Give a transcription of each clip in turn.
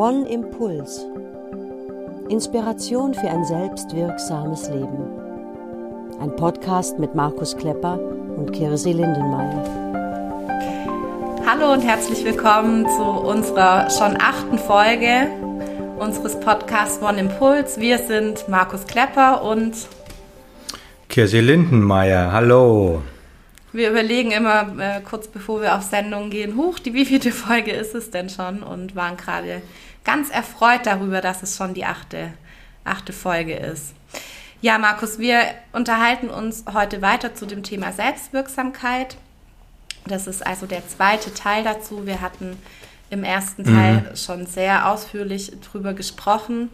One Impuls. Inspiration für ein selbstwirksames Leben. Ein Podcast mit Markus Klepper und Kirsi Lindenmeier. Hallo und herzlich willkommen zu unserer schon achten Folge unseres Podcasts One Impuls. Wir sind Markus Klepper und Kirsi Lindenmeier. Hallo. Wir überlegen immer äh, kurz bevor wir auf Sendung gehen, huch, die wievielte Folge ist es denn schon? Und waren gerade ganz erfreut darüber, dass es schon die achte, achte Folge ist. Ja, Markus, wir unterhalten uns heute weiter zu dem Thema Selbstwirksamkeit. Das ist also der zweite Teil dazu. Wir hatten im ersten Teil mhm. schon sehr ausführlich drüber gesprochen.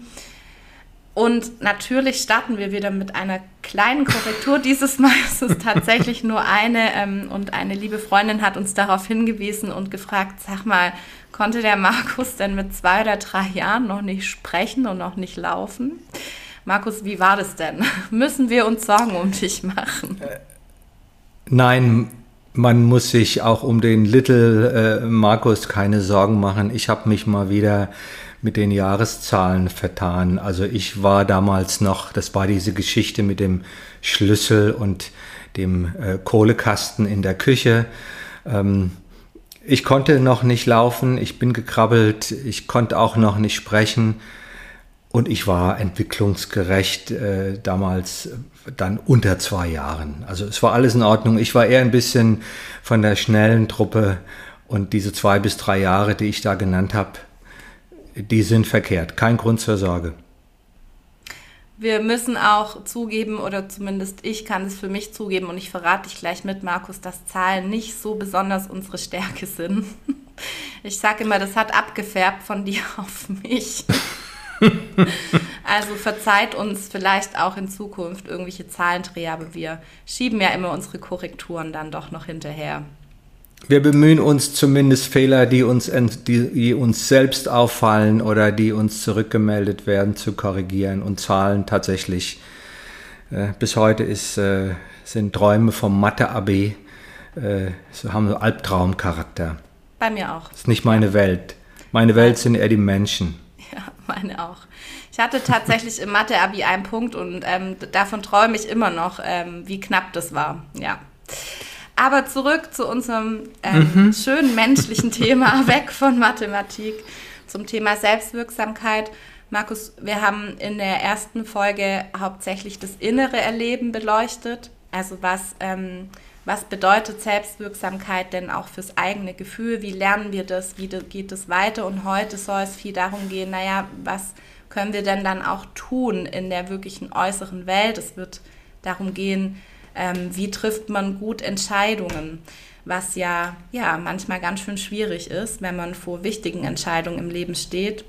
Und natürlich starten wir wieder mit einer kleinen Korrektur. Dieses Mal ist es tatsächlich nur eine ähm, und eine liebe Freundin hat uns darauf hingewiesen und gefragt, sag mal, konnte der Markus denn mit zwei oder drei Jahren noch nicht sprechen und noch nicht laufen? Markus, wie war das denn? Müssen wir uns Sorgen um dich machen? Äh, nein, man muss sich auch um den Little äh, Markus keine Sorgen machen. Ich habe mich mal wieder mit den Jahreszahlen vertan. Also ich war damals noch, das war diese Geschichte mit dem Schlüssel und dem äh, Kohlekasten in der Küche. Ähm, ich konnte noch nicht laufen, ich bin gekrabbelt, ich konnte auch noch nicht sprechen und ich war entwicklungsgerecht äh, damals dann unter zwei Jahren. Also es war alles in Ordnung. Ich war eher ein bisschen von der schnellen Truppe und diese zwei bis drei Jahre, die ich da genannt habe, die sind verkehrt. Kein Grund zur Sorge. Wir müssen auch zugeben, oder zumindest ich kann es für mich zugeben, und ich verrate dich gleich mit, Markus, dass Zahlen nicht so besonders unsere Stärke sind. Ich sage immer, das hat abgefärbt von dir auf mich. also verzeiht uns vielleicht auch in Zukunft irgendwelche Zahlendreher, aber wir schieben ja immer unsere Korrekturen dann doch noch hinterher. Wir bemühen uns zumindest Fehler, die uns, die, die uns selbst auffallen oder die uns zurückgemeldet werden, zu korrigieren und Zahlen tatsächlich. Äh, bis heute ist, äh, sind Träume vom Mathe-AB, äh, so haben so Albtraumcharakter. Bei mir auch. Das ist nicht meine ja. Welt. Meine Welt sind eher die Menschen. Ja, meine auch. Ich hatte tatsächlich im Mathe-Abi einen Punkt und ähm, davon träume ich immer noch, ähm, wie knapp das war. Ja. Aber zurück zu unserem ähm, mhm. schönen menschlichen Thema, weg von Mathematik, zum Thema Selbstwirksamkeit. Markus, wir haben in der ersten Folge hauptsächlich das innere Erleben beleuchtet. Also was, ähm, was bedeutet Selbstwirksamkeit denn auch fürs eigene Gefühl? Wie lernen wir das? Wie geht es weiter? Und heute soll es viel darum gehen, naja, was können wir denn dann auch tun in der wirklichen äußeren Welt? Es wird darum gehen, ähm, wie trifft man gut Entscheidungen, was ja, ja manchmal ganz schön schwierig ist, wenn man vor wichtigen Entscheidungen im Leben steht.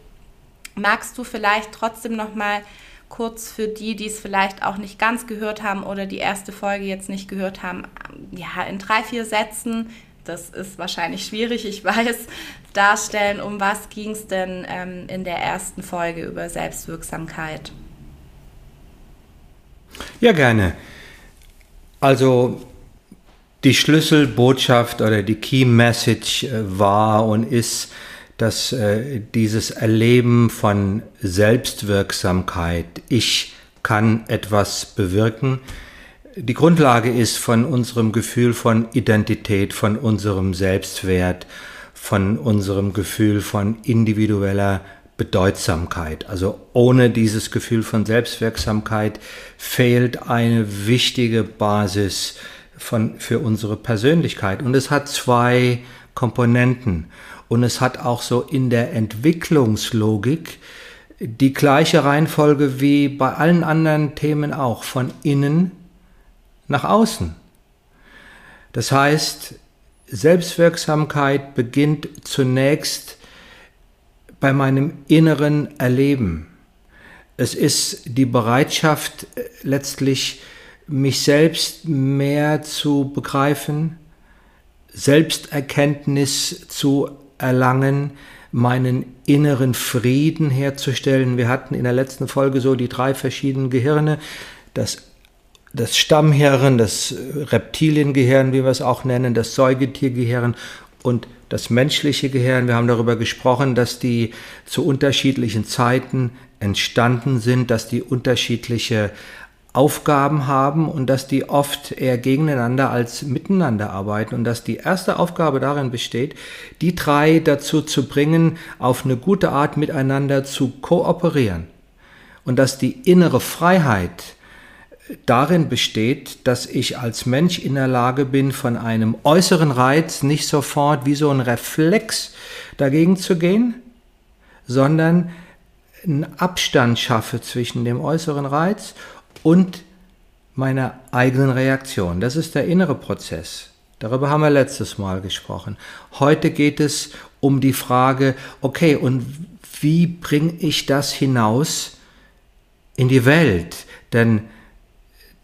Magst du vielleicht trotzdem noch mal kurz für die, die es vielleicht auch nicht ganz gehört haben oder die erste Folge jetzt nicht gehört haben, ja, in drei, vier Sätzen, das ist wahrscheinlich schwierig, ich weiß, darstellen, um was ging es denn ähm, in der ersten Folge über Selbstwirksamkeit? Ja, gerne. Also die Schlüsselbotschaft oder die Key Message äh, war und ist, dass äh, dieses Erleben von Selbstwirksamkeit, ich kann etwas bewirken, die Grundlage ist von unserem Gefühl von Identität, von unserem Selbstwert, von unserem Gefühl von individueller Bedeutsamkeit. Also ohne dieses Gefühl von Selbstwirksamkeit fehlt eine wichtige Basis von, für unsere Persönlichkeit. Und es hat zwei Komponenten. Und es hat auch so in der Entwicklungslogik die gleiche Reihenfolge wie bei allen anderen Themen auch, von innen nach außen. Das heißt, Selbstwirksamkeit beginnt zunächst bei meinem inneren Erleben. Es ist die Bereitschaft äh, letztlich, mich selbst mehr zu begreifen, Selbsterkenntnis zu erlangen, meinen inneren Frieden herzustellen. Wir hatten in der letzten Folge so die drei verschiedenen Gehirne, das, das Stammhirn, das Reptiliengehirn, wie wir es auch nennen, das Säugetiergehirn und das menschliche Gehirn. Wir haben darüber gesprochen, dass die zu unterschiedlichen Zeiten entstanden sind, dass die unterschiedliche Aufgaben haben und dass die oft eher gegeneinander als miteinander arbeiten und dass die erste Aufgabe darin besteht, die drei dazu zu bringen, auf eine gute Art miteinander zu kooperieren und dass die innere Freiheit darin besteht, dass ich als Mensch in der Lage bin, von einem äußeren Reiz nicht sofort wie so ein Reflex dagegen zu gehen, sondern einen Abstand schaffe zwischen dem äußeren Reiz und meiner eigenen Reaktion. Das ist der innere Prozess. Darüber haben wir letztes Mal gesprochen. Heute geht es um die Frage, okay, und wie bringe ich das hinaus in die Welt? Denn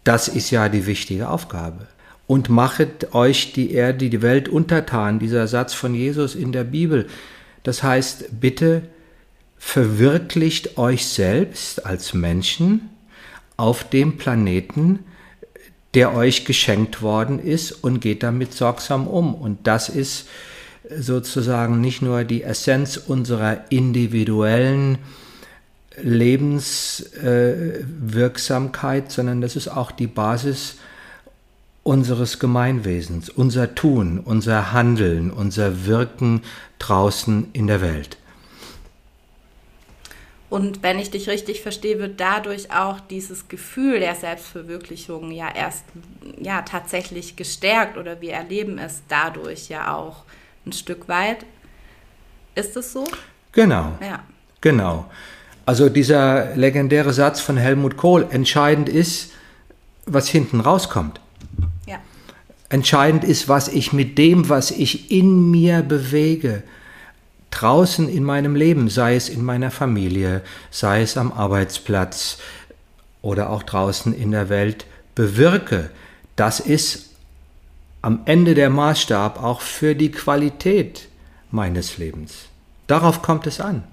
das ist ja die wichtige Aufgabe. Und machet euch die Erde, die Welt untertan, dieser Satz von Jesus in der Bibel. Das heißt, bitte verwirklicht euch selbst als Menschen auf dem Planeten, der euch geschenkt worden ist und geht damit sorgsam um. Und das ist sozusagen nicht nur die Essenz unserer individuellen Lebenswirksamkeit, äh, sondern das ist auch die Basis unseres Gemeinwesens, unser Tun, unser Handeln, unser Wirken draußen in der Welt. Und wenn ich dich richtig verstehe, wird dadurch auch dieses Gefühl der Selbstverwirklichung ja erst ja tatsächlich gestärkt oder wir erleben es dadurch ja auch ein Stück weit. Ist es so? Genau. Ja. Genau. Also dieser legendäre Satz von Helmut Kohl, entscheidend ist, was hinten rauskommt. Ja. Entscheidend ist, was ich mit dem, was ich in mir bewege, draußen in meinem Leben, sei es in meiner Familie, sei es am Arbeitsplatz oder auch draußen in der Welt bewirke, das ist am Ende der Maßstab auch für die Qualität meines Lebens. Darauf kommt es an.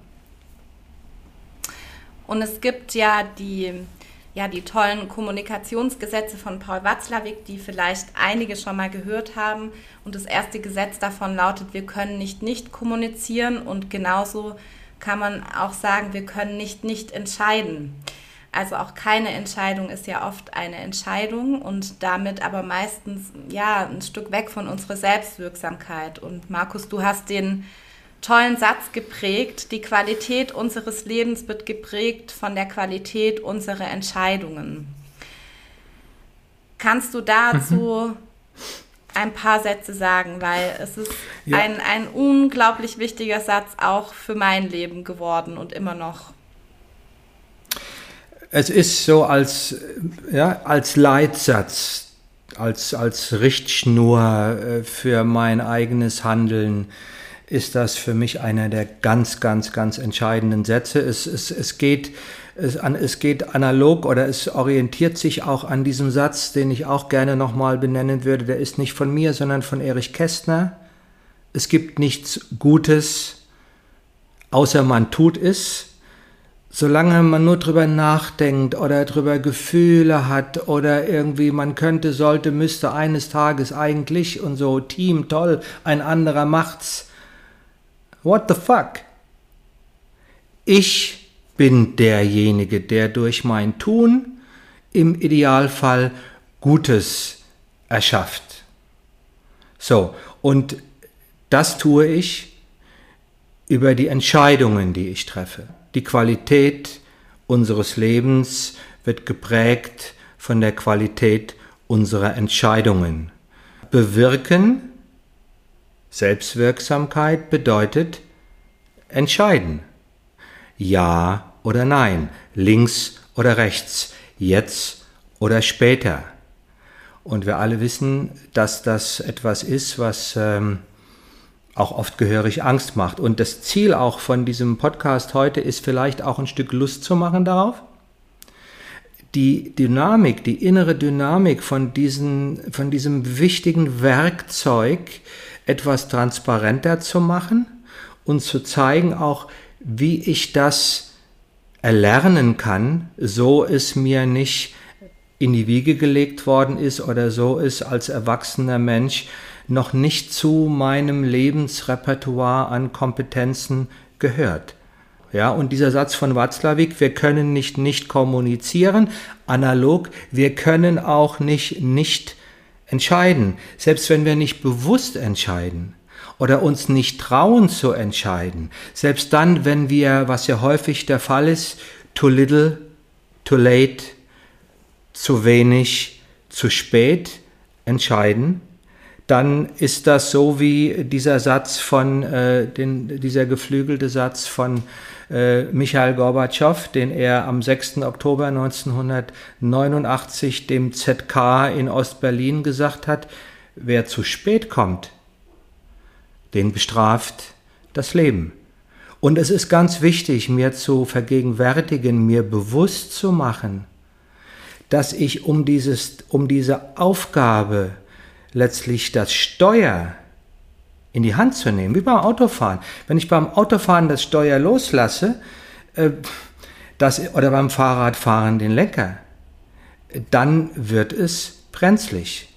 Und es gibt ja die ja, die tollen Kommunikationsgesetze von Paul Watzlawick, die vielleicht einige schon mal gehört haben. Und das erste Gesetz davon lautet, wir können nicht nicht kommunizieren und genauso kann man auch sagen, wir können nicht nicht entscheiden. Also auch keine Entscheidung ist ja oft eine Entscheidung und damit aber meistens ja ein Stück weg von unserer Selbstwirksamkeit. Und Markus, du hast den tollen Satz geprägt, die Qualität unseres Lebens wird geprägt von der Qualität unserer Entscheidungen. Kannst du dazu mhm. ein paar Sätze sagen, weil es ist ja. ein, ein unglaublich wichtiger Satz auch für mein Leben geworden und immer noch. Es ist so als, ja, als Leitsatz, als, als Richtschnur äh, für mein eigenes Handeln ist das für mich einer der ganz, ganz, ganz entscheidenden Sätze. Es, es, es, geht, es, an, es geht analog oder es orientiert sich auch an diesem Satz, den ich auch gerne nochmal benennen würde. Der ist nicht von mir, sondern von Erich Kästner. Es gibt nichts Gutes, außer man tut es. Solange man nur drüber nachdenkt oder drüber Gefühle hat oder irgendwie man könnte, sollte, müsste eines Tages eigentlich und so Team toll, ein anderer macht's What the fuck? Ich bin derjenige, der durch mein Tun im Idealfall Gutes erschafft. So, und das tue ich über die Entscheidungen, die ich treffe. Die Qualität unseres Lebens wird geprägt von der Qualität unserer Entscheidungen. Bewirken Selbstwirksamkeit bedeutet entscheiden. Ja oder nein, links oder rechts, jetzt oder später. Und wir alle wissen, dass das etwas ist, was ähm, auch oft gehörig Angst macht. Und das Ziel auch von diesem Podcast heute ist vielleicht auch ein Stück Lust zu machen darauf. Die Dynamik, die innere Dynamik von, diesen, von diesem wichtigen Werkzeug, etwas transparenter zu machen und zu zeigen auch, wie ich das erlernen kann, so es mir nicht in die Wiege gelegt worden ist oder so es als erwachsener Mensch noch nicht zu meinem Lebensrepertoire an Kompetenzen gehört. Ja, und dieser Satz von Watzlawick, wir können nicht nicht kommunizieren, analog, wir können auch nicht nicht entscheiden, selbst wenn wir nicht bewusst entscheiden oder uns nicht trauen zu entscheiden, selbst dann, wenn wir, was ja häufig der Fall ist, too little, too late, zu wenig, zu spät entscheiden, dann ist das so wie dieser Satz von, äh, den, dieser geflügelte Satz von äh, Michael Gorbatschow, den er am 6. Oktober 1989 dem ZK in Ostberlin gesagt hat, wer zu spät kommt, den bestraft das Leben. Und es ist ganz wichtig, mir zu vergegenwärtigen, mir bewusst zu machen, dass ich um, dieses, um diese Aufgabe letztlich das Steuer in die Hand zu nehmen, wie beim Autofahren. Wenn ich beim Autofahren das Steuer loslasse, äh, das, oder beim Fahrradfahren den Lenker, dann wird es brenzlig.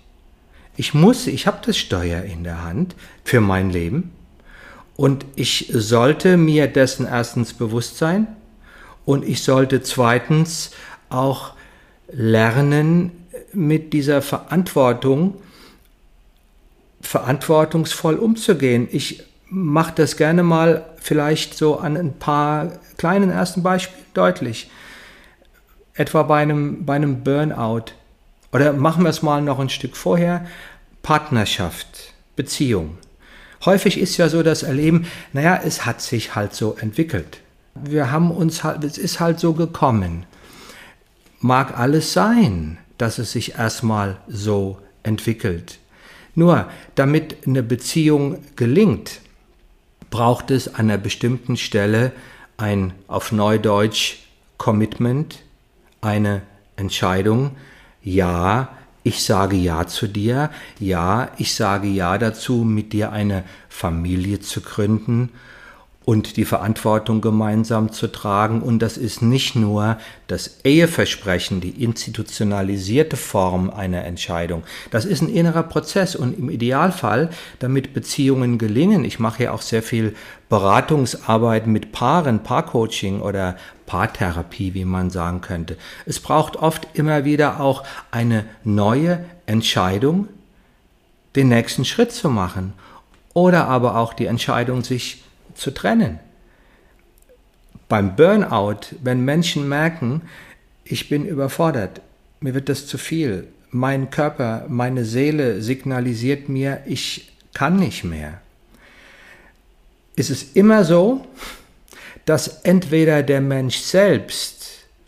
Ich muss, ich habe das Steuer in der Hand für mein Leben und ich sollte mir dessen erstens bewusst sein und ich sollte zweitens auch lernen, mit dieser Verantwortung verantwortungsvoll umzugehen. Ich mache das gerne mal vielleicht so an ein paar kleinen ersten Beispielen deutlich. Etwa bei einem, bei einem Burnout. Oder machen wir es mal noch ein Stück vorher. Partnerschaft, Beziehung. Häufig ist ja so das Erleben, naja, es hat sich halt so entwickelt. Wir haben uns halt, es ist halt so gekommen. Mag alles sein, dass es sich erstmal so entwickelt. Nur damit eine Beziehung gelingt, braucht es an einer bestimmten Stelle ein auf Neudeutsch Commitment, eine Entscheidung, ja, ich sage ja zu dir, ja, ich sage ja dazu, mit dir eine Familie zu gründen und die Verantwortung gemeinsam zu tragen. Und das ist nicht nur das Eheversprechen, die institutionalisierte Form einer Entscheidung. Das ist ein innerer Prozess und im Idealfall, damit Beziehungen gelingen, ich mache ja auch sehr viel Beratungsarbeit mit Paaren, Paarcoaching oder Paartherapie, wie man sagen könnte. Es braucht oft immer wieder auch eine neue Entscheidung, den nächsten Schritt zu machen oder aber auch die Entscheidung, sich zu trennen. Beim Burnout, wenn Menschen merken, ich bin überfordert, mir wird das zu viel, mein Körper, meine Seele signalisiert mir, ich kann nicht mehr, ist es immer so, dass entweder der Mensch selbst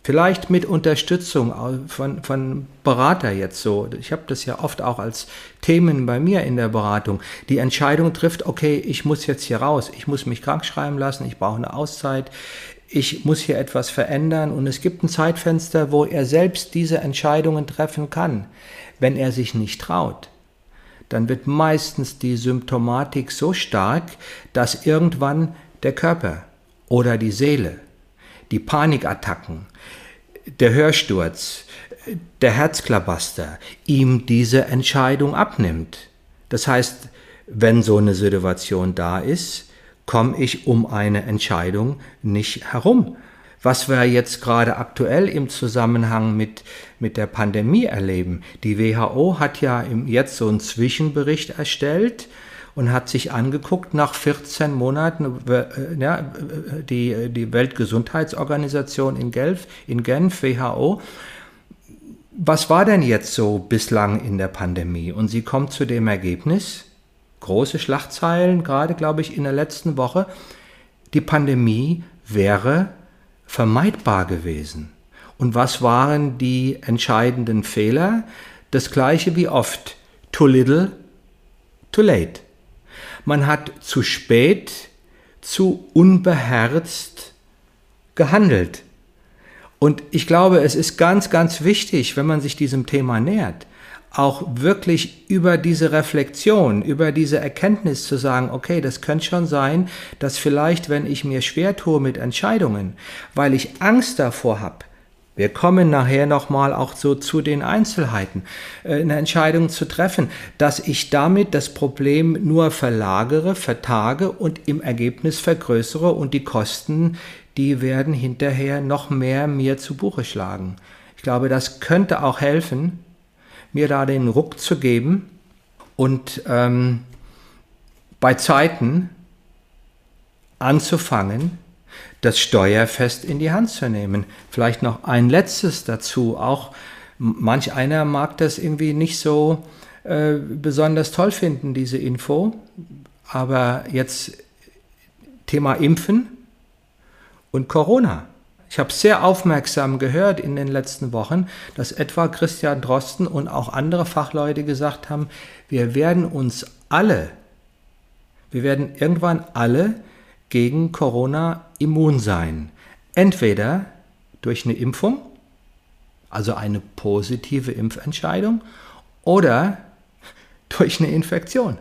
Vielleicht mit Unterstützung von, von Berater jetzt so. Ich habe das ja oft auch als Themen bei mir in der Beratung. Die Entscheidung trifft, okay, ich muss jetzt hier raus, ich muss mich krank schreiben lassen, ich brauche eine Auszeit, ich muss hier etwas verändern und es gibt ein Zeitfenster, wo er selbst diese Entscheidungen treffen kann. Wenn er sich nicht traut, dann wird meistens die Symptomatik so stark, dass irgendwann der Körper oder die Seele die Panikattacken, der Hörsturz, der Herzklabaster ihm diese Entscheidung abnimmt. Das heißt, wenn so eine Situation da ist, komme ich um eine Entscheidung nicht herum. Was wir jetzt gerade aktuell im Zusammenhang mit, mit der Pandemie erleben. Die WHO hat ja im, jetzt so einen Zwischenbericht erstellt, und hat sich angeguckt, nach 14 Monaten, äh, ja, die, die Weltgesundheitsorganisation in Genf, in Genf, WHO, was war denn jetzt so bislang in der Pandemie? Und sie kommt zu dem Ergebnis, große Schlagzeilen, gerade glaube ich in der letzten Woche, die Pandemie wäre vermeidbar gewesen. Und was waren die entscheidenden Fehler? Das gleiche wie oft. Too little, too late. Man hat zu spät, zu unbeherzt gehandelt. Und ich glaube, es ist ganz, ganz wichtig, wenn man sich diesem Thema nähert, auch wirklich über diese Reflexion, über diese Erkenntnis zu sagen, okay, das könnte schon sein, dass vielleicht, wenn ich mir schwer tue mit Entscheidungen, weil ich Angst davor habe, Wir kommen nachher nochmal auch so zu den Einzelheiten, äh, eine Entscheidung zu treffen, dass ich damit das Problem nur verlagere, vertage und im Ergebnis vergrößere und die Kosten, die werden hinterher noch mehr mir zu Buche schlagen. Ich glaube, das könnte auch helfen, mir da den Ruck zu geben und ähm, bei Zeiten anzufangen, das Steuerfest in die Hand zu nehmen. Vielleicht noch ein letztes dazu. Auch manch einer mag das irgendwie nicht so äh, besonders toll finden, diese Info. Aber jetzt Thema Impfen und Corona. Ich habe sehr aufmerksam gehört in den letzten Wochen, dass etwa Christian Drosten und auch andere Fachleute gesagt haben, wir werden uns alle, wir werden irgendwann alle gegen Corona immun sein. Entweder durch eine Impfung, also eine positive Impfentscheidung, oder durch eine Infektion.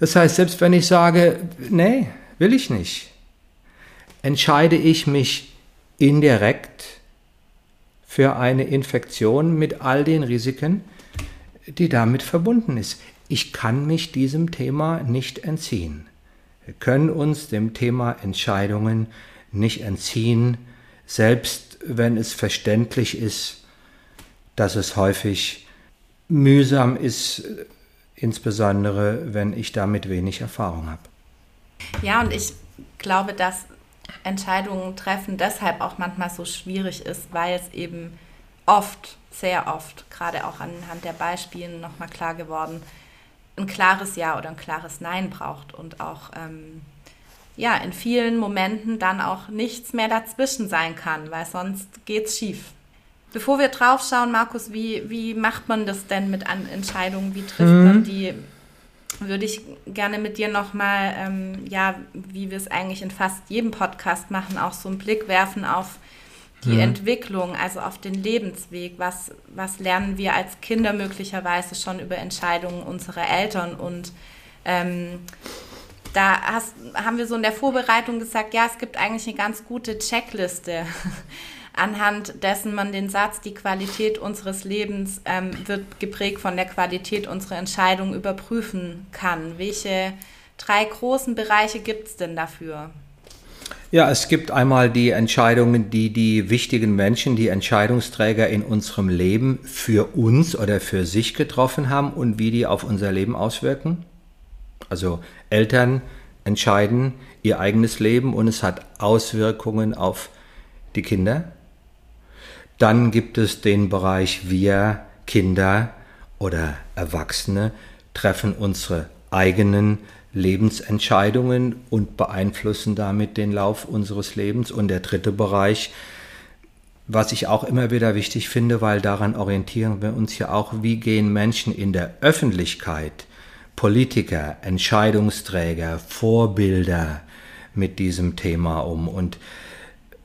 Das heißt, selbst wenn ich sage, nee, will ich nicht, entscheide ich mich indirekt für eine Infektion mit all den Risiken, die damit verbunden ist. Ich kann mich diesem Thema nicht entziehen. Wir können uns dem Thema Entscheidungen nicht entziehen, selbst wenn es verständlich ist, dass es häufig mühsam ist, insbesondere wenn ich damit wenig Erfahrung habe. Ja, und ich glaube, dass Entscheidungen treffen deshalb auch manchmal so schwierig ist, weil es eben oft, sehr oft, gerade auch anhand der Beispiele nochmal klar geworden, ein klares Ja oder ein klares Nein braucht und auch ähm, ja, in vielen Momenten dann auch nichts mehr dazwischen sein kann, weil sonst geht es schief. Bevor wir drauf schauen, Markus, wie, wie macht man das denn mit An Entscheidungen? Wie trifft mhm. man die? Würde ich gerne mit dir nochmal, ähm, ja, wie wir es eigentlich in fast jedem Podcast machen, auch so einen Blick werfen auf die mhm. Entwicklung, also auf den Lebensweg, was, was lernen wir als Kinder möglicherweise schon über Entscheidungen unserer Eltern und ähm, da hast, haben wir so in der Vorbereitung gesagt, ja, es gibt eigentlich eine ganz gute Checkliste, anhand dessen man den Satz, die Qualität unseres Lebens ähm, wird geprägt von der Qualität unserer Entscheidungen überprüfen kann. Welche drei großen Bereiche gibt es denn dafür? Ja, es gibt einmal die Entscheidungen, die die wichtigen Menschen, die Entscheidungsträger in unserem Leben für uns oder für sich getroffen haben und wie die auf unser Leben auswirken. Also Eltern entscheiden ihr eigenes Leben und es hat Auswirkungen auf die Kinder. Dann gibt es den Bereich wir Kinder oder Erwachsene treffen unsere eigenen Lebensentscheidungen und beeinflussen damit den Lauf unseres Lebens. Und der dritte Bereich, was ich auch immer wieder wichtig finde, weil daran orientieren wir uns ja auch, wie gehen Menschen in der Öffentlichkeit, Politiker, Entscheidungsträger, Vorbilder mit diesem Thema um. Und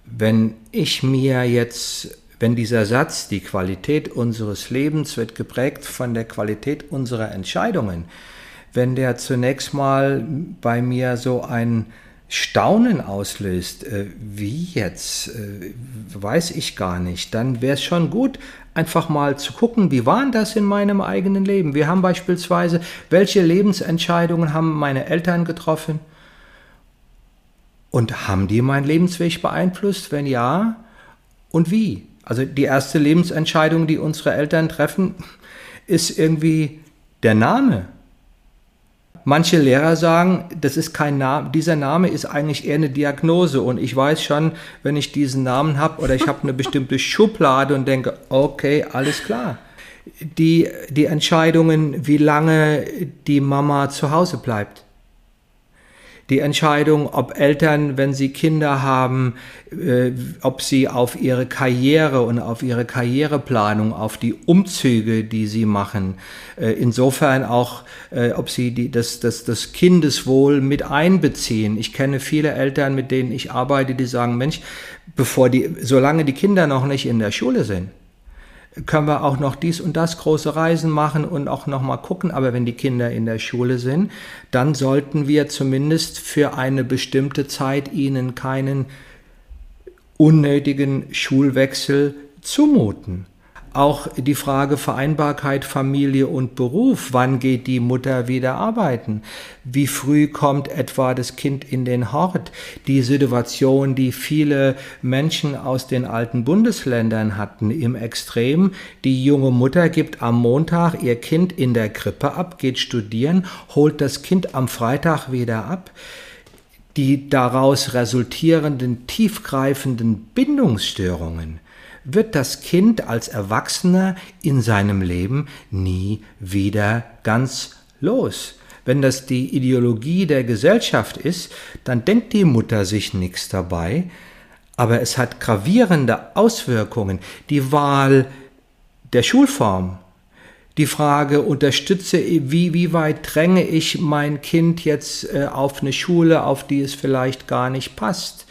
wenn ich mir jetzt, wenn dieser Satz, die Qualität unseres Lebens wird geprägt von der Qualität unserer Entscheidungen, wenn der zunächst mal bei mir so ein Staunen auslöst, äh, wie jetzt, äh, weiß ich gar nicht, dann wäre es schon gut, einfach mal zu gucken, wie war das in meinem eigenen Leben? Wir haben beispielsweise, welche Lebensentscheidungen haben meine Eltern getroffen? Und haben die meinen Lebensweg beeinflusst? Wenn ja, und wie? Also die erste Lebensentscheidung, die unsere Eltern treffen, ist irgendwie der Name Manche Lehrer sagen, das ist kein Name, dieser Name ist eigentlich eher eine Diagnose und ich weiß schon, wenn ich diesen Namen habe oder ich habe eine bestimmte Schublade und denke, okay, alles klar. Die, die Entscheidungen, wie lange die Mama zu Hause bleibt die Entscheidung, ob Eltern, wenn sie Kinder haben, äh, ob sie auf ihre Karriere und auf ihre Karriereplanung, auf die Umzüge, die sie machen, äh, insofern auch, äh, ob sie die, das, das, das Kindeswohl mit einbeziehen. Ich kenne viele Eltern, mit denen ich arbeite, die sagen, Mensch, bevor die, solange die Kinder noch nicht in der Schule sind, können wir auch noch dies und das große Reisen machen und auch noch mal gucken. Aber wenn die Kinder in der Schule sind, dann sollten wir zumindest für eine bestimmte Zeit ihnen keinen unnötigen Schulwechsel zumuten. Auch die Frage Vereinbarkeit Familie und Beruf. Wann geht die Mutter wieder arbeiten? Wie früh kommt etwa das Kind in den Hort? Die Situation, die viele Menschen aus den alten Bundesländern hatten im Extrem. Die junge Mutter gibt am Montag ihr Kind in der Krippe ab, geht studieren, holt das Kind am Freitag wieder ab die daraus resultierenden tiefgreifenden Bindungsstörungen wird das Kind als Erwachsener in seinem Leben nie wieder ganz los. Wenn das die Ideologie der Gesellschaft ist, dann denkt die Mutter sich nichts dabei, aber es hat gravierende Auswirkungen. Die Wahl der Schulform, die Frage, unterstütze, wie, wie weit dränge ich mein Kind jetzt äh, auf eine Schule, auf die es vielleicht gar nicht passt?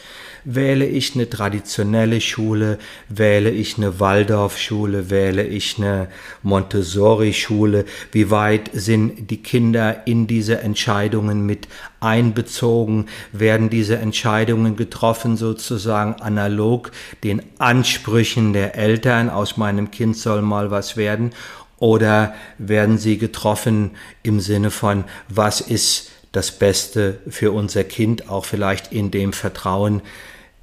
Wähle ich eine traditionelle Schule, wähle ich eine Waldorfschule, wähle ich eine Montessori-Schule? Wie weit sind die Kinder in diese Entscheidungen mit einbezogen? Werden diese Entscheidungen getroffen sozusagen analog den Ansprüchen der Eltern? Aus meinem Kind soll mal was werden oder werden sie getroffen im Sinne von, was ist das Beste für unser Kind, auch vielleicht in dem Vertrauen,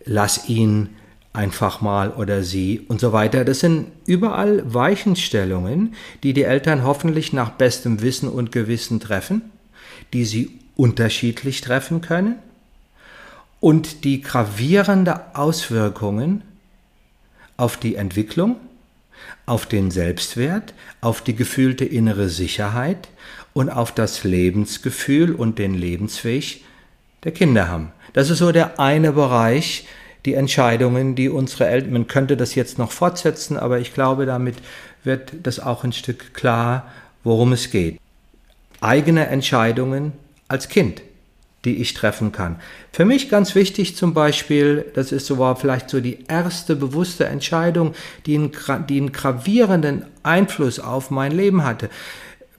lass ihn einfach mal oder sie und so weiter. Das sind überall Weichenstellungen, die die Eltern hoffentlich nach bestem Wissen und Gewissen treffen, die sie unterschiedlich treffen können und die gravierende Auswirkungen auf die Entwicklung auf den Selbstwert, auf die gefühlte innere Sicherheit und auf das Lebensgefühl und den Lebensweg der Kinder haben. Das ist so der eine Bereich, die Entscheidungen, die unsere Eltern, man könnte das jetzt noch fortsetzen, aber ich glaube, damit wird das auch ein Stück klar, worum es geht. Eigene Entscheidungen als Kind die ich treffen kann. Für mich ganz wichtig zum Beispiel, das ist so war vielleicht so die erste bewusste Entscheidung, die einen, die einen gravierenden Einfluss auf mein Leben hatte.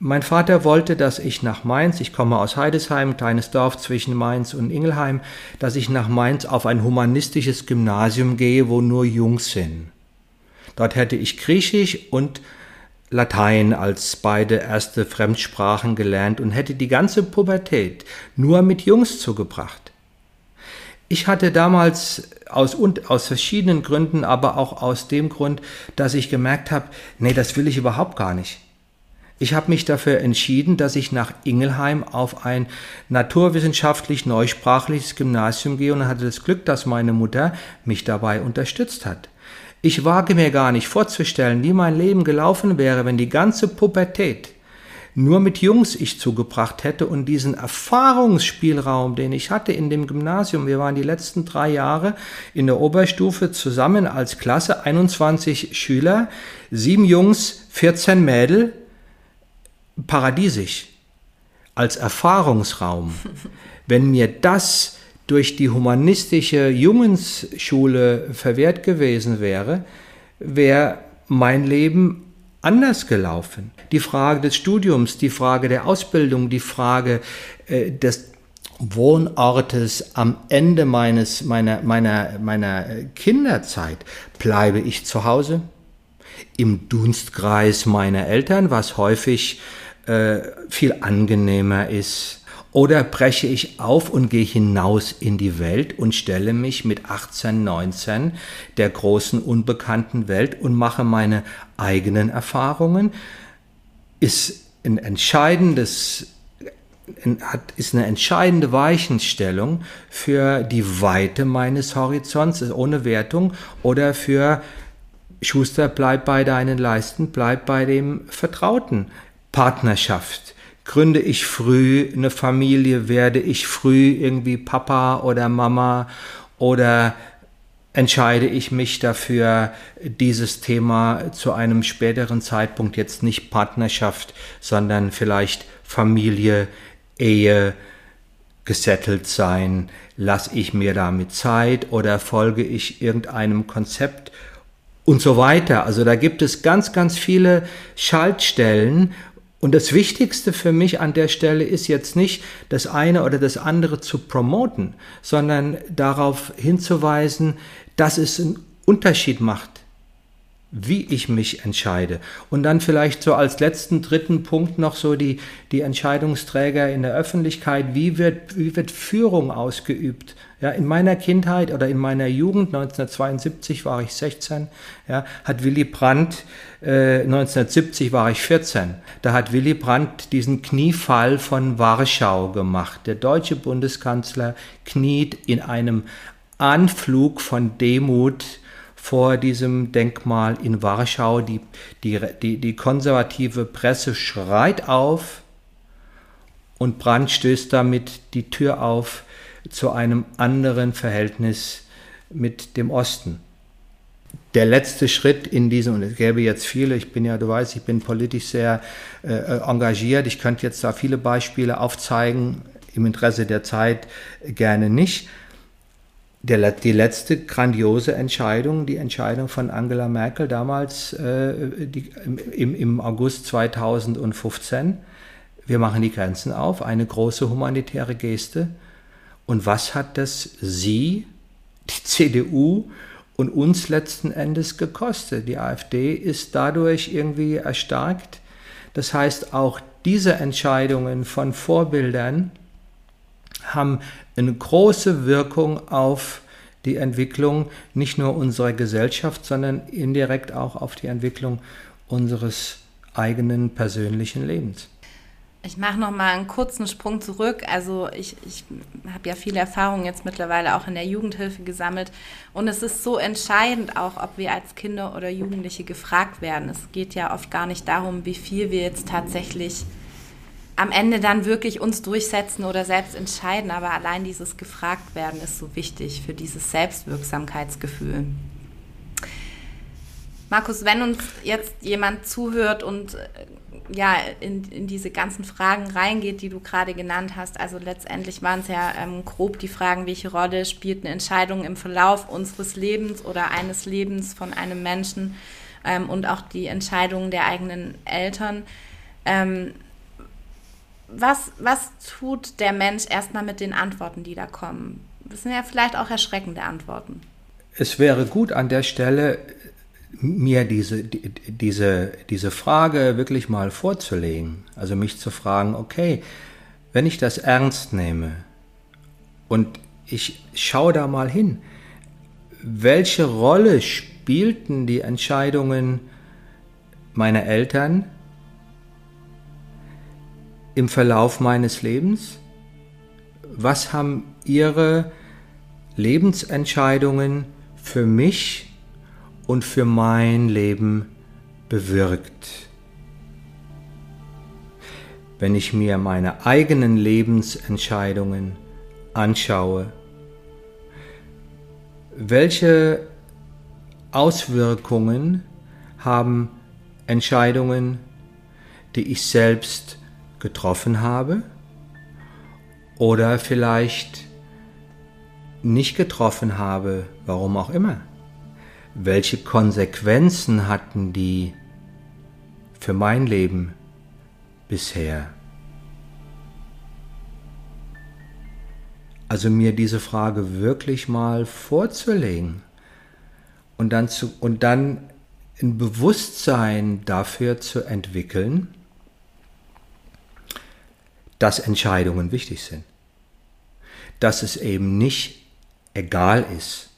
Mein Vater wollte, dass ich nach Mainz, ich komme aus Heidesheim, kleines Dorf zwischen Mainz und Ingelheim, dass ich nach Mainz auf ein humanistisches Gymnasium gehe, wo nur Jungs sind. Dort hätte ich Griechisch und Latein als beide erste Fremdsprachen gelernt und hätte die ganze Pubertät nur mit Jungs zugebracht. Ich hatte damals aus, und aus verschiedenen Gründen, aber auch aus dem Grund, dass ich gemerkt habe, nee, das will ich überhaupt gar nicht. Ich habe mich dafür entschieden, dass ich nach Ingelheim auf ein naturwissenschaftlich neusprachliches Gymnasium gehe und hatte das Glück, dass meine Mutter mich dabei unterstützt hat. Ich wage mir gar nicht vorzustellen, wie mein Leben gelaufen wäre, wenn die ganze Pubertät nur mit Jungs ich zugebracht hätte und diesen Erfahrungsspielraum, den ich hatte in dem Gymnasium, wir waren die letzten drei Jahre in der Oberstufe zusammen als Klasse, 21 Schüler, sieben Jungs, 14 Mädel, paradiesisch als Erfahrungsraum. Wenn mir das durch die humanistische Jungensschule verwehrt gewesen wäre, wäre mein Leben anders gelaufen. Die Frage des Studiums, die Frage der Ausbildung, die Frage äh, des Wohnortes am Ende meines, meiner, meiner, meiner Kinderzeit. Bleibe ich zu Hause? Im Dunstkreis meiner Eltern, was häufig äh, viel angenehmer ist oder breche ich auf und gehe hinaus in die Welt und stelle mich mit 18, 19 der großen unbekannten Welt und mache meine eigenen Erfahrungen? Ist ein entscheidendes ist eine entscheidende Weichenstellung für die Weite meines Horizonts ohne Wertung oder für Schuster, bleib bei deinen Leisten, bleib bei dem Vertrauten. Partnerschaft, gründe ich früh eine Familie, werde ich früh irgendwie Papa oder Mama oder entscheide ich mich dafür, dieses Thema zu einem späteren Zeitpunkt jetzt nicht Partnerschaft, sondern vielleicht Familie, Ehe, gesettelt sein, lasse ich mir damit Zeit oder folge ich irgendeinem Konzept und so weiter. Also da gibt es ganz, ganz viele Schaltstellen, Und das Wichtigste für mich an der Stelle ist jetzt nicht das eine oder das andere zu promoten, sondern darauf hinzuweisen, dass es einen Unterschied macht, wie ich mich entscheide. Und dann vielleicht so als letzten dritten Punkt noch so die, die Entscheidungsträger in der Öffentlichkeit. Wie wird, wie wird Führung ausgeübt? Ja, in meiner Kindheit oder in meiner Jugend, 1972 war ich 16, ja, hat Willy Brandt, äh, 1970 war ich 14, da hat Willy Brandt diesen Kniefall von Warschau gemacht. Der deutsche Bundeskanzler kniet in einem Anflug von Demut vor diesem Denkmal in Warschau. Die, die, die, die konservative Presse schreit auf und Brandt stößt damit die Tür auf zu einem anderen Verhältnis mit dem Osten. Der letzte Schritt in diesem, und es gäbe jetzt viele, ich bin ja, du weißt, ich bin politisch sehr äh, engagiert, ich könnte jetzt da viele Beispiele aufzeigen, im Interesse der Zeit gerne nicht, der, die letzte grandiose Entscheidung, die Entscheidung von Angela Merkel damals äh, die, im, im August 2015, wir machen die Grenzen auf, eine große humanitäre Geste. Und was hat das Sie, die CDU und uns letzten Endes gekostet? Die AfD ist dadurch irgendwie erstarkt. Das heißt, auch diese Entscheidungen von Vorbildern haben eine große Wirkung auf die Entwicklung nicht nur unserer Gesellschaft, sondern indirekt auch auf die Entwicklung unseres eigenen persönlichen Lebens. Ich mache noch mal einen kurzen Sprung zurück. Also ich, ich habe ja viele Erfahrungen jetzt mittlerweile auch in der Jugendhilfe gesammelt und es ist so entscheidend auch, ob wir als Kinder oder Jugendliche gefragt werden. Es geht ja oft gar nicht darum, wie viel wir jetzt tatsächlich am Ende dann wirklich uns durchsetzen oder selbst entscheiden. Aber allein dieses gefragt werden ist so wichtig für dieses Selbstwirksamkeitsgefühl. Markus, wenn uns jetzt jemand zuhört und äh, ja, in, in diese ganzen Fragen reingeht, die du gerade genannt hast, also letztendlich waren es ja ähm, grob die Fragen, welche Rolle spielt eine Entscheidung im Verlauf unseres Lebens oder eines Lebens von einem Menschen ähm, und auch die Entscheidungen der eigenen Eltern. Ähm, was, was tut der Mensch erstmal mit den Antworten, die da kommen? Das sind ja vielleicht auch erschreckende Antworten. Es wäre gut an der Stelle, mir diese, diese, diese Frage wirklich mal vorzulegen. Also mich zu fragen, okay, wenn ich das ernst nehme und ich schaue da mal hin, welche Rolle spielten die Entscheidungen meiner Eltern im Verlauf meines Lebens? Was haben Ihre Lebensentscheidungen für mich und für mein Leben bewirkt? Wenn ich mir meine eigenen Lebensentscheidungen anschaue, welche Auswirkungen haben Entscheidungen, die ich selbst getroffen habe oder vielleicht nicht getroffen habe, warum auch immer. Welche Konsequenzen hatten die für mein Leben bisher? Also mir diese Frage wirklich mal vorzulegen und dann, zu, und dann ein Bewusstsein dafür zu entwickeln, dass Entscheidungen wichtig sind. Dass es eben nicht egal ist,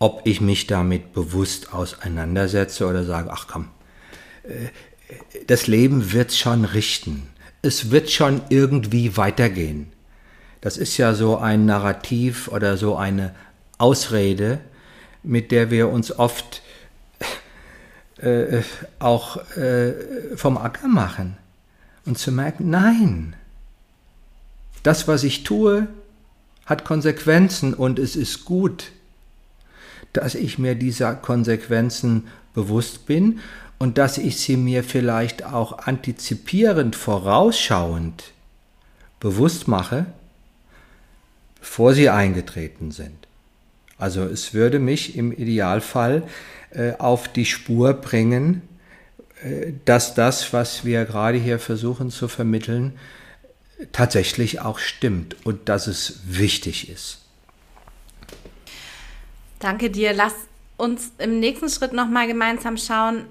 ob ich mich damit bewusst auseinandersetze oder sage, ach komm, äh, das Leben wird schon richten. Es wird schon irgendwie weitergehen. Das ist ja so ein Narrativ oder so eine Ausrede, mit der wir uns oft äh, auch äh, vom Acker machen und zu merken, nein, das, was ich tue, hat Konsequenzen und es ist gut, dass ich mir dieser Konsequenzen bewusst bin und dass ich sie mir vielleicht auch antizipierend, vorausschauend bewusst mache, bevor sie eingetreten sind. Also es würde mich im Idealfall äh, auf die Spur bringen, äh, dass das, was wir gerade hier versuchen zu vermitteln, tatsächlich auch stimmt und dass es wichtig ist. Danke dir. Lass uns im nächsten Schritt nochmal gemeinsam schauen,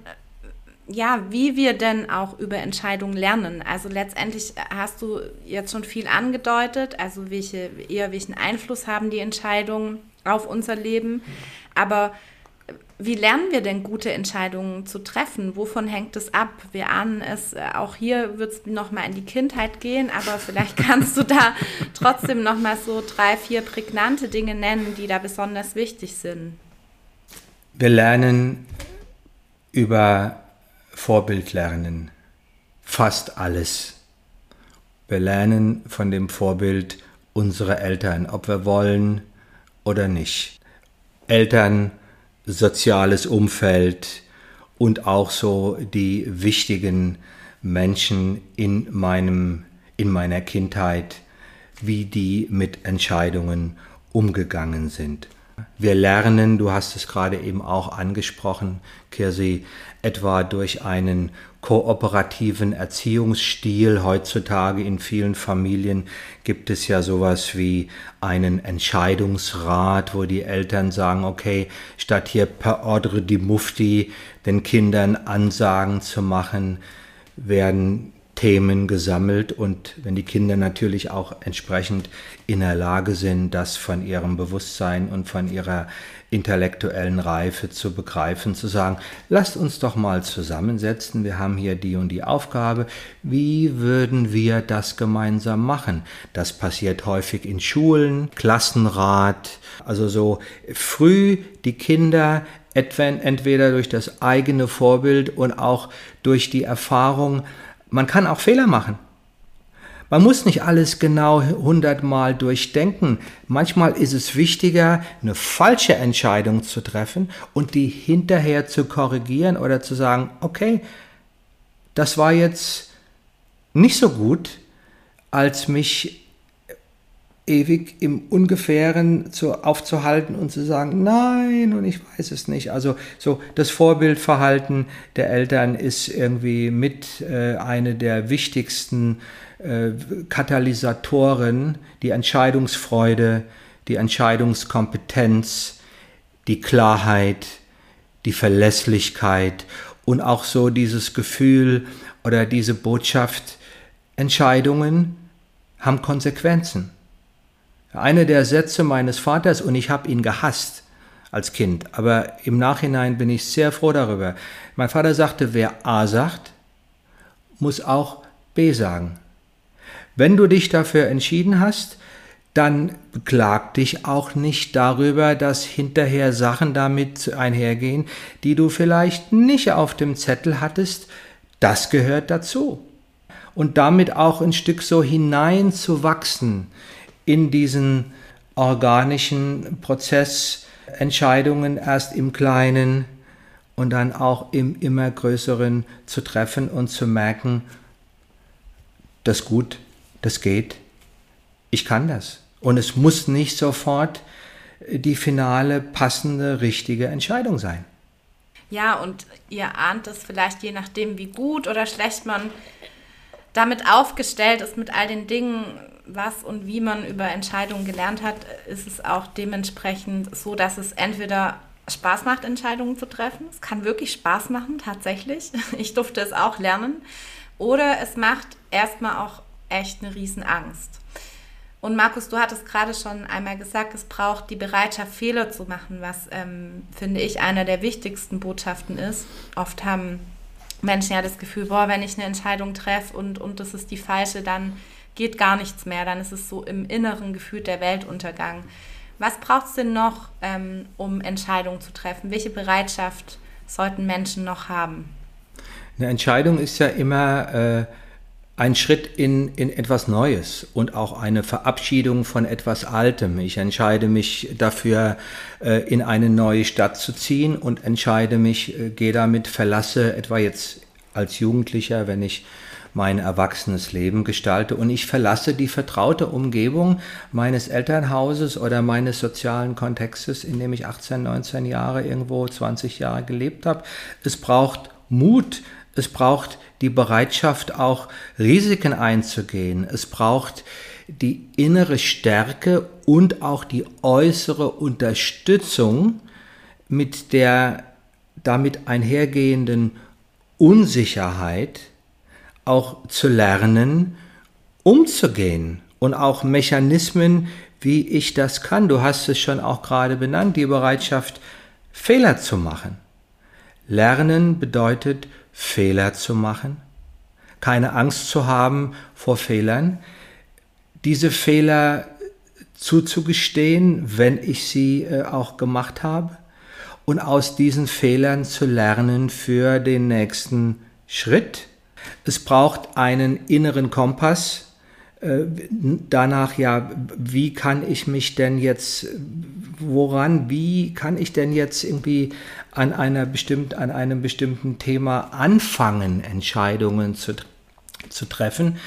ja, wie wir denn auch über Entscheidungen lernen. Also letztendlich hast du jetzt schon viel angedeutet, also welche, eher welchen Einfluss haben die Entscheidungen auf unser Leben. Aber wie lernen wir denn gute Entscheidungen zu treffen? Wovon hängt es ab? Wir ahnen es, äh, auch hier wird es nochmal in die Kindheit gehen, aber vielleicht kannst du da trotzdem nochmal so drei, vier prägnante Dinge nennen, die da besonders wichtig sind. Wir lernen über Vorbild lernen. Fast alles. Wir lernen von dem Vorbild unserer Eltern, ob wir wollen oder nicht. Eltern soziales Umfeld und auch so die wichtigen Menschen in meinem in meiner Kindheit, wie die mit Entscheidungen umgegangen sind. Wir lernen, du hast es gerade eben auch angesprochen, Kirsi, etwa durch einen kooperativen Erziehungsstil. Heutzutage in vielen Familien gibt es ja sowas wie einen Entscheidungsrat, wo die Eltern sagen, okay, statt hier per Ordre di Mufti den Kindern Ansagen zu machen, werden Themen gesammelt und wenn die Kinder natürlich auch entsprechend in der Lage sind, das von ihrem Bewusstsein und von ihrer intellektuellen Reife zu begreifen, zu sagen, lasst uns doch mal zusammensetzen, wir haben hier die und die Aufgabe, wie würden wir das gemeinsam machen? Das passiert häufig in Schulen, Klassenrat, also so früh die Kinder entweder durch das eigene Vorbild und auch durch die Erfahrung man kann auch Fehler machen. Man muss nicht alles genau hundertmal durchdenken. Manchmal ist es wichtiger, eine falsche Entscheidung zu treffen und die hinterher zu korrigieren oder zu sagen, okay, das war jetzt nicht so gut, als mich ewig im Ungefähren zu, aufzuhalten und zu sagen, nein, und ich weiß es nicht. Also so das Vorbildverhalten der Eltern ist irgendwie mit äh, eine der wichtigsten äh, Katalysatoren, die Entscheidungsfreude, die Entscheidungskompetenz, die Klarheit, die Verlässlichkeit und auch so dieses Gefühl oder diese Botschaft, Entscheidungen haben Konsequenzen. Einer der Sätze meines Vaters, und ich habe ihn gehasst als Kind, aber im Nachhinein bin ich sehr froh darüber. Mein Vater sagte, wer A sagt, muss auch B sagen. Wenn du dich dafür entschieden hast, dann beklag dich auch nicht darüber, dass hinterher Sachen damit einhergehen, die du vielleicht nicht auf dem Zettel hattest. Das gehört dazu. Und damit auch ein Stück so hineinzuwachsen in diesen organischen Prozess Entscheidungen erst im Kleinen und dann auch im immer Größeren zu treffen und zu merken, das gut, das geht, ich kann das. Und es muss nicht sofort die finale, passende, richtige Entscheidung sein. Ja, und ihr ahnt es vielleicht je nachdem, wie gut oder schlecht man damit aufgestellt ist mit all den Dingen, was und wie man über Entscheidungen gelernt hat, ist es auch dementsprechend so, dass es entweder Spaß macht, Entscheidungen zu treffen. Es kann wirklich Spaß machen, tatsächlich. Ich durfte es auch lernen. Oder es macht erstmal auch echt eine Riesenangst. Und Markus, du hattest gerade schon einmal gesagt, es braucht die Bereitschaft, Fehler zu machen, was, ähm, finde ich, einer der wichtigsten Botschaften ist. Oft haben Menschen ja das Gefühl, boah, wenn ich eine Entscheidung treffe und, und das ist die falsche, dann geht gar nichts mehr. Dann ist es so im inneren Gefühl der Weltuntergang. Was braucht es denn noch, ähm, um Entscheidungen zu treffen? Welche Bereitschaft sollten Menschen noch haben? Eine Entscheidung ist ja immer äh, ein Schritt in, in etwas Neues und auch eine Verabschiedung von etwas Altem. Ich entscheide mich dafür, äh, in eine neue Stadt zu ziehen und entscheide mich, äh, gehe damit, verlasse etwa jetzt als Jugendlicher, wenn ich mein erwachsenes Leben gestalte und ich verlasse die vertraute Umgebung meines Elternhauses oder meines sozialen Kontextes, in dem ich 18, 19 Jahre irgendwo 20 Jahre gelebt habe. Es braucht Mut, Es braucht die Bereitschaft, auch Risiken einzugehen. Es braucht die innere Stärke und auch die äußere Unterstützung mit der damit einhergehenden Unsicherheit auch zu lernen, umzugehen und auch Mechanismen, wie ich das kann. Du hast es schon auch gerade benannt, die Bereitschaft, Fehler zu machen. Lernen bedeutet, Fehler zu machen, keine Angst zu haben vor Fehlern, diese Fehler zuzugestehen, wenn ich sie äh, auch gemacht habe und aus diesen Fehlern zu lernen für den nächsten Schritt. Es braucht einen inneren Kompass, äh, danach ja, wie kann ich mich denn jetzt, woran, wie kann ich denn jetzt irgendwie an einer bestimmt, an einem bestimmten Thema anfangen, Entscheidungen zu, zu treffen?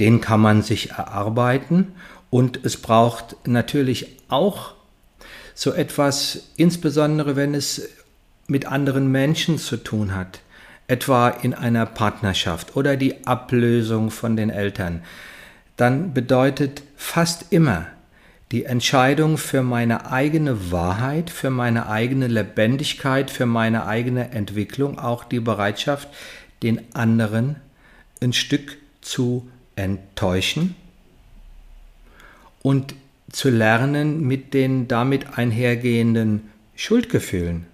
Den kann man sich erarbeiten. Und es braucht natürlich auch so etwas, insbesondere wenn es mit anderen Menschen zu tun hat, etwa in einer Partnerschaft oder die Ablösung von den Eltern dann bedeutet fast immer die Entscheidung für meine eigene Wahrheit, für meine eigene Lebendigkeit, für meine eigene Entwicklung auch die Bereitschaft, den anderen ein Stück zu enttäuschen und zu lernen mit den damit einhergehenden Schuldgefühlen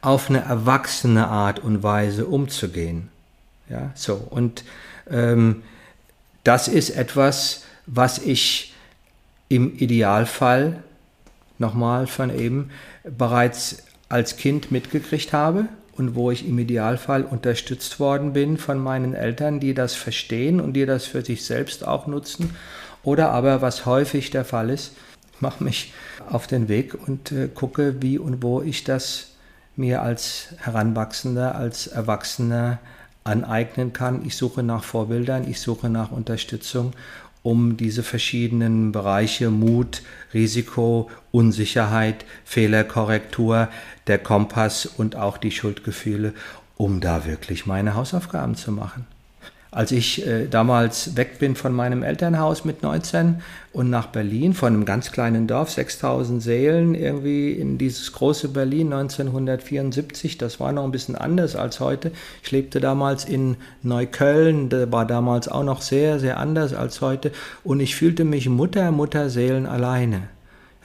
auf eine erwachsene Art und Weise umzugehen. Ja, so und ähm, das ist etwas, was ich im Idealfall, nochmal von eben, bereits als Kind mitgekriegt habe und wo ich im Idealfall unterstützt worden bin von meinen Eltern, die das verstehen und die das für sich selbst auch nutzen. Oder aber, was häufig der Fall ist, mache mich auf den Weg und äh, gucke, wie und wo ich das mir als Heranwachsender, als Erwachsener aneignen kann. Ich suche nach Vorbildern, ich suche nach Unterstützung, um diese verschiedenen Bereiche Mut, Risiko, Unsicherheit, Fehlerkorrektur, der Kompass und auch die Schuldgefühle, um da wirklich meine Hausaufgaben zu machen. Als ich äh, damals weg bin von meinem Elternhaus mit 19 und nach Berlin, von einem ganz kleinen Dorf, 6000 Seelen, irgendwie in dieses große Berlin 1974, das war noch ein bisschen anders als heute. Ich lebte damals in Neukölln, das war damals auch noch sehr, sehr anders als heute und ich fühlte mich Mutter, Mutterseelen alleine.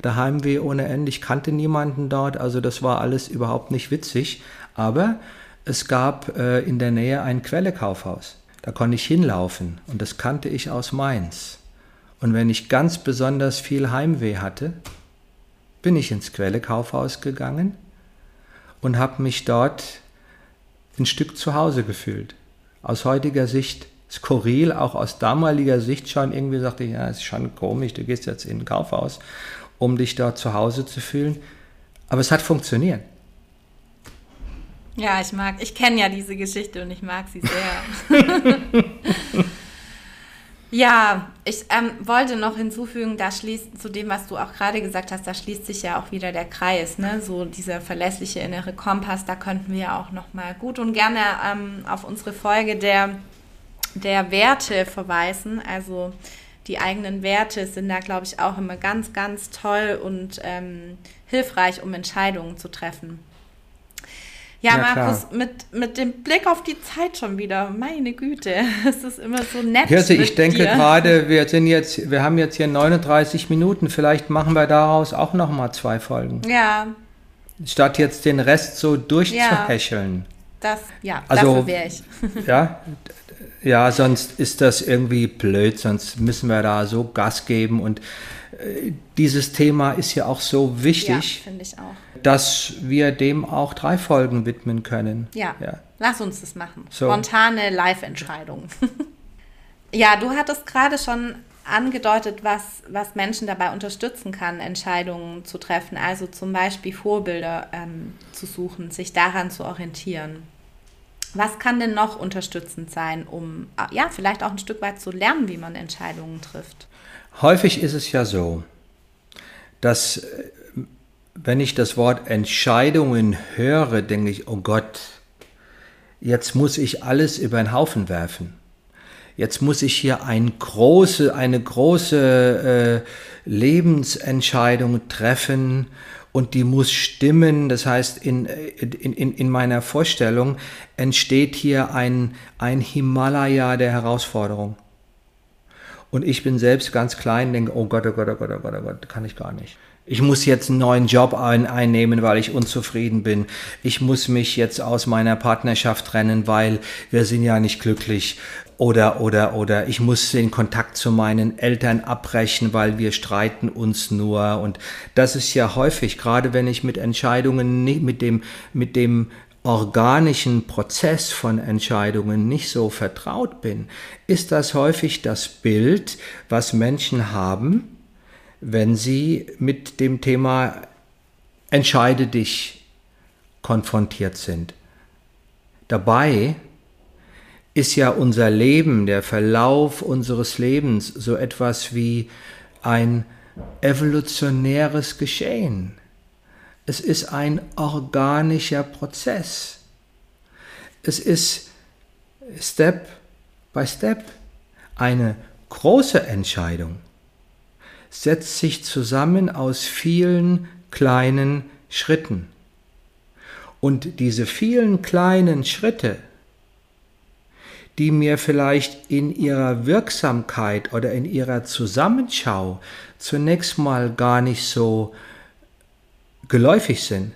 Daheim wie ohne Ende, ich kannte niemanden dort, also das war alles überhaupt nicht witzig, aber es gab äh, in der Nähe ein Quellekaufhaus. Da konnte ich hinlaufen und das kannte ich aus Mainz. Und wenn ich ganz besonders viel Heimweh hatte, bin ich ins Quellekaufhaus gegangen und habe mich dort ein Stück zu Hause gefühlt. Aus heutiger Sicht skurril, auch aus damaliger Sicht schon irgendwie sagte ich, ja, ist schon komisch, du gehst jetzt in ein Kaufhaus, um dich dort zu Hause zu fühlen. Aber es hat funktioniert. Ja, ich mag, ich kenne ja diese Geschichte und ich mag sie sehr. ja, ich ähm, wollte noch hinzufügen, da schließt zu dem, was du auch gerade gesagt hast, da schließt sich ja auch wieder der Kreis, ne? So dieser verlässliche innere Kompass, da könnten wir auch noch mal gut und gerne ähm, auf unsere Folge der der Werte verweisen. Also die eigenen Werte sind da, glaube ich, auch immer ganz, ganz toll und ähm, hilfreich, um Entscheidungen zu treffen. Ja, ja Markus, mit, mit dem Blick auf die Zeit schon wieder, meine Güte, es ist immer so nett. Hirse, ich denke gerade, wir sind jetzt, wir haben jetzt hier 39 Minuten, vielleicht machen wir daraus auch noch mal zwei Folgen. Ja. Statt jetzt den Rest so durchzuhäscheln. Ja, das, ja, also, dafür wäre ich. ja, ja, sonst ist das irgendwie blöd, sonst müssen wir da so Gas geben und äh, dieses Thema ist ja auch so wichtig. Ja, auch dass wir dem auch drei Folgen widmen können. Ja, ja. lass uns das machen. So. Spontane Live-Entscheidungen. ja, du hattest gerade schon angedeutet, was, was Menschen dabei unterstützen kann, Entscheidungen zu treffen. Also zum Beispiel Vorbilder ähm, zu suchen, sich daran zu orientieren. Was kann denn noch unterstützend sein, um ja, vielleicht auch ein Stück weit zu lernen, wie man Entscheidungen trifft? Häufig ist es ja so, dass äh, wenn ich das Wort Entscheidungen höre, denke ich, oh Gott, jetzt muss ich alles über den Haufen werfen. Jetzt muss ich hier ein große, eine große äh, Lebensentscheidung treffen und die muss stimmen. Das heißt, in, in, in, in meiner Vorstellung entsteht hier ein, ein Himalaya der Herausforderung. Und ich bin selbst ganz klein, denke, oh Gott, oh Gott, oh Gott, oh Gott, oh Gott, kann ich gar nicht. Ich muss jetzt einen neuen Job ein, einnehmen, weil ich unzufrieden bin. Ich muss mich jetzt aus meiner Partnerschaft trennen, weil wir sind ja nicht glücklich. Oder, oder, oder ich muss den Kontakt zu meinen Eltern abbrechen, weil wir streiten uns nur. Und das ist ja häufig, gerade wenn ich mit Entscheidungen nicht, mit dem, mit dem organischen Prozess von Entscheidungen nicht so vertraut bin, ist das häufig das Bild, was Menschen haben, wenn sie mit dem Thema Entscheide dich konfrontiert sind. Dabei ist ja unser Leben, der Verlauf unseres Lebens so etwas wie ein evolutionäres Geschehen. Es ist ein organischer Prozess. Es ist Step by Step eine große Entscheidung. Setzt sich zusammen aus vielen kleinen Schritten. Und diese vielen kleinen Schritte, die mir vielleicht in ihrer Wirksamkeit oder in ihrer Zusammenschau zunächst mal gar nicht so geläufig sind,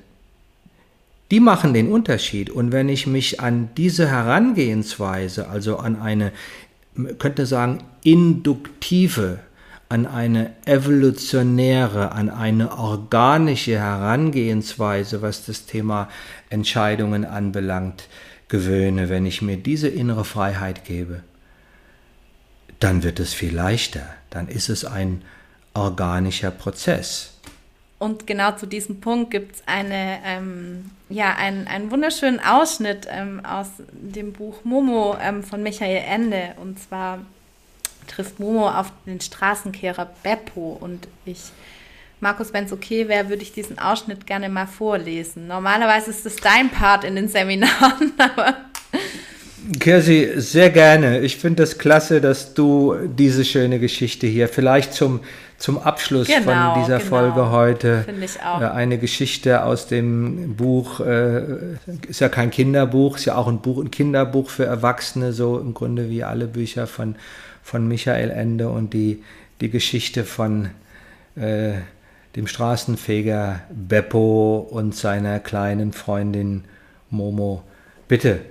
die machen den Unterschied. Und wenn ich mich an diese Herangehensweise, also an eine, könnte sagen, induktive, an eine evolutionäre, an eine organische Herangehensweise, was das Thema Entscheidungen anbelangt, gewöhne, wenn ich mir diese innere Freiheit gebe, dann wird es viel leichter, dann ist es ein organischer Prozess. Und genau zu diesem Punkt gibt es eine, ähm, ja, einen, einen wunderschönen Ausschnitt ähm, aus dem Buch Momo ähm, von Michael Ende. Und zwar trifft Momo auf den Straßenkehrer Beppo. Und ich, Markus, wenn es okay wäre, würde ich diesen Ausschnitt gerne mal vorlesen. Normalerweise ist es dein Part in den Seminaren, aber Kirsi, sehr gerne. Ich finde es das klasse, dass du diese schöne Geschichte hier vielleicht zum, zum Abschluss genau, von dieser genau. Folge heute ich auch. Äh, eine Geschichte aus dem Buch, äh, ist ja kein Kinderbuch, ist ja auch ein Buch, ein Kinderbuch für Erwachsene, so im Grunde wie alle Bücher von, von Michael Ende und die, die Geschichte von äh, dem Straßenfeger Beppo und seiner kleinen Freundin Momo. Bitte,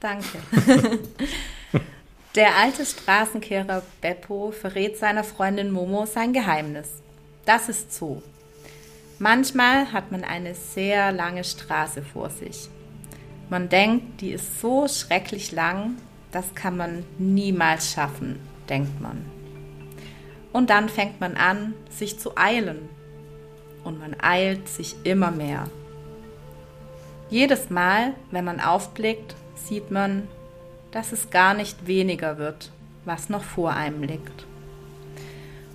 Danke. Der alte Straßenkehrer Beppo verrät seiner Freundin Momo sein Geheimnis. Das ist so. Manchmal hat man eine sehr lange Straße vor sich. Man denkt, die ist so schrecklich lang, das kann man niemals schaffen, denkt man. Und dann fängt man an, sich zu eilen. Und man eilt sich immer mehr. Jedes Mal, wenn man aufblickt, sieht man, dass es gar nicht weniger wird, was noch vor einem liegt.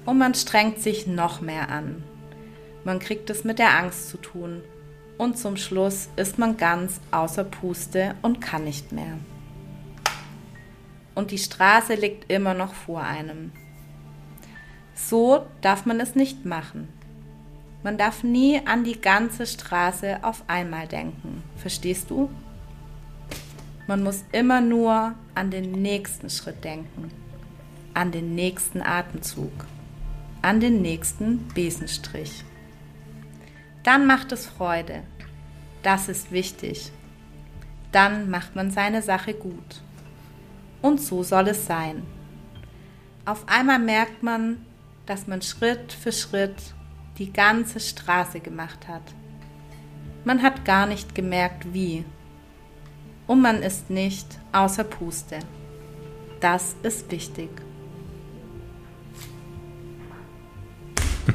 Und man strengt sich noch mehr an. Man kriegt es mit der Angst zu tun. Und zum Schluss ist man ganz außer Puste und kann nicht mehr. Und die Straße liegt immer noch vor einem. So darf man es nicht machen. Man darf nie an die ganze Straße auf einmal denken. Verstehst du? Man muss immer nur an den nächsten Schritt denken, an den nächsten Atemzug, an den nächsten Besenstrich. Dann macht es Freude. Das ist wichtig. Dann macht man seine Sache gut. Und so soll es sein. Auf einmal merkt man, dass man Schritt für Schritt die ganze Straße gemacht hat. Man hat gar nicht gemerkt, wie und man ist nicht außer Puste. Das ist wichtig.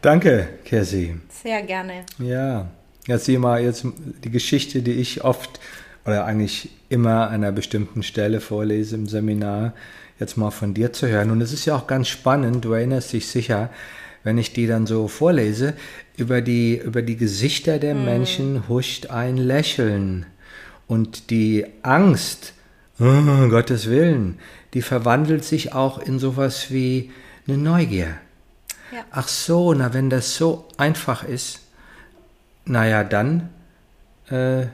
Danke, Kersi. Sehr gerne. Ja, jetzt sieh mal jetzt die Geschichte, die ich oft oder eigentlich immer an einer bestimmten Stelle vorlese im Seminar, jetzt mal von dir zu hören. Und es ist ja auch ganz spannend, du erinnerst dich sicher, wenn ich die dann so vorlese, über die, über die Gesichter der mhm. Menschen huscht ein Lächeln. Und die Angst, oh, Gottes Willen, die verwandelt sich auch in sowas wie eine Neugier. Ja. Ach so, na wenn das so einfach ist, naja, dann, äh,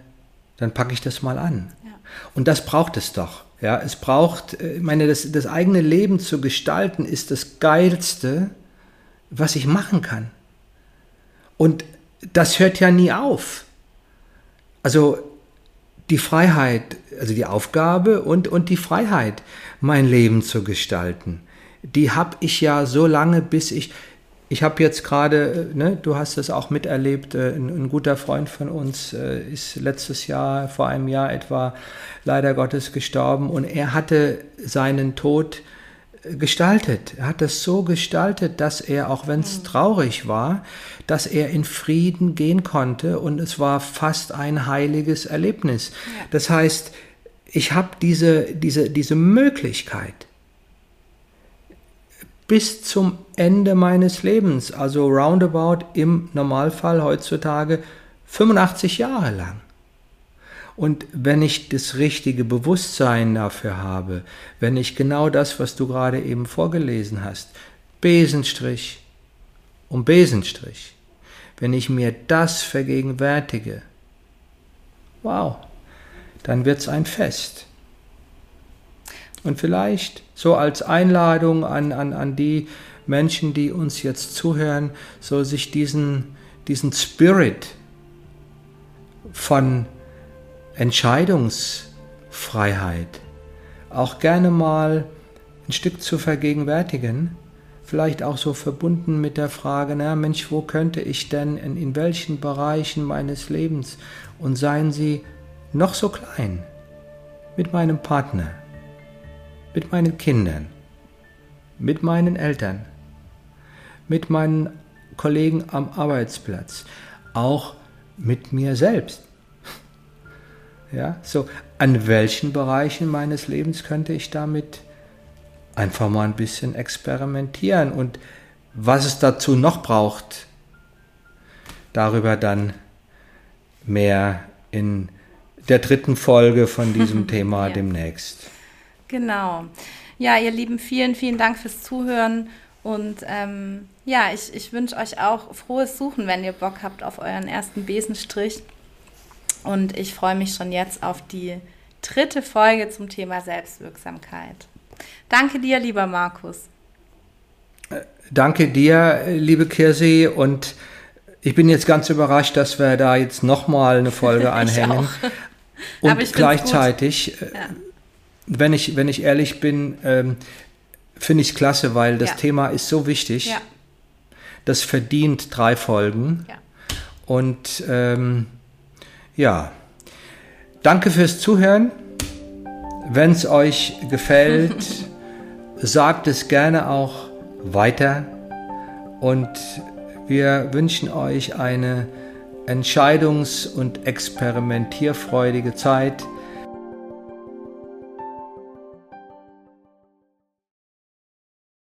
dann packe ich das mal an. Ja. Und das braucht es doch. Ja, es braucht, äh, ich meine, das, das eigene Leben zu gestalten ist das Geilste, was ich machen kann. Und das hört ja nie auf. Also die Freiheit, also die Aufgabe und, und die Freiheit, mein Leben zu gestalten, die habe ich ja so lange, bis ich, ich habe jetzt gerade, äh, ne, du hast es auch miterlebt, äh, ein, ein, guter Freund von uns äh, ist letztes Jahr, vor einem Jahr etwa, leider Gottes gestorben und er hatte seinen Tod gestaltet. Er hat es so gestaltet, dass er, auch wenn es mhm. traurig war, dass er in Frieden gehen konnte und es war fast ein heiliges Erlebnis. Ja. Das heißt, ich habe diese, diese, diese Möglichkeit, bis zum Ende meines Lebens, also roundabout im Normalfall heutzutage 85 Jahre lang. Und wenn ich das richtige Bewusstsein dafür habe, wenn ich genau das, was du gerade eben vorgelesen hast, Besenstrich um Besenstrich, wenn ich mir das vergegenwärtige, wow, dann wird es ein Fest. Und vielleicht so als Einladung an, an, an die Menschen, die uns jetzt zuhören, so sich diesen, diesen Spirit von Entscheidungsfreiheit auch gerne mal ein Stück zu vergegenwärtigen, vielleicht auch so verbunden mit der Frage, na Mensch, wo könnte ich denn, in, in welchen Bereichen meines Lebens, und seien sie noch so klein, mit meinem Partner, mit meinen Kindern, mit meinen Eltern, mit meinen Kollegen am Arbeitsplatz, auch mit mir selbst. Ja, so an welchen Bereichen meines Lebens könnte ich damit einfach mal ein bisschen experimentieren und was es dazu noch braucht, darüber dann mehr in der dritten Folge von diesem Thema ja. demnächst. Genau. Ja, ihr Lieben, vielen, vielen Dank fürs Zuhören. Und ähm, ja, ich, ich wünsche euch auch frohes Suchen, wenn ihr Bock habt auf euren ersten Besenstrich. Und ich freue mich schon jetzt auf die dritte Folge zum Thema Selbstwirksamkeit. Danke dir, lieber Markus. Äh, danke dir, liebe Kirsi. Und ich bin jetzt ganz überrascht, dass wir da jetzt nochmal eine Folge anhängen. Und gleichzeitig, äh, ja wenn ich, wenn ich ehrlich bin, ähm, finde ich es klasse, weil das ja. Thema ist so wichtig. Ja. Das verdient drei Folgen. Und ähm, ja, danke fürs Zuhören. Wenn es euch gefällt, sagt es gerne auch weiter. Und wir wünschen euch eine entscheidungs- und experimentierfreudige Zeit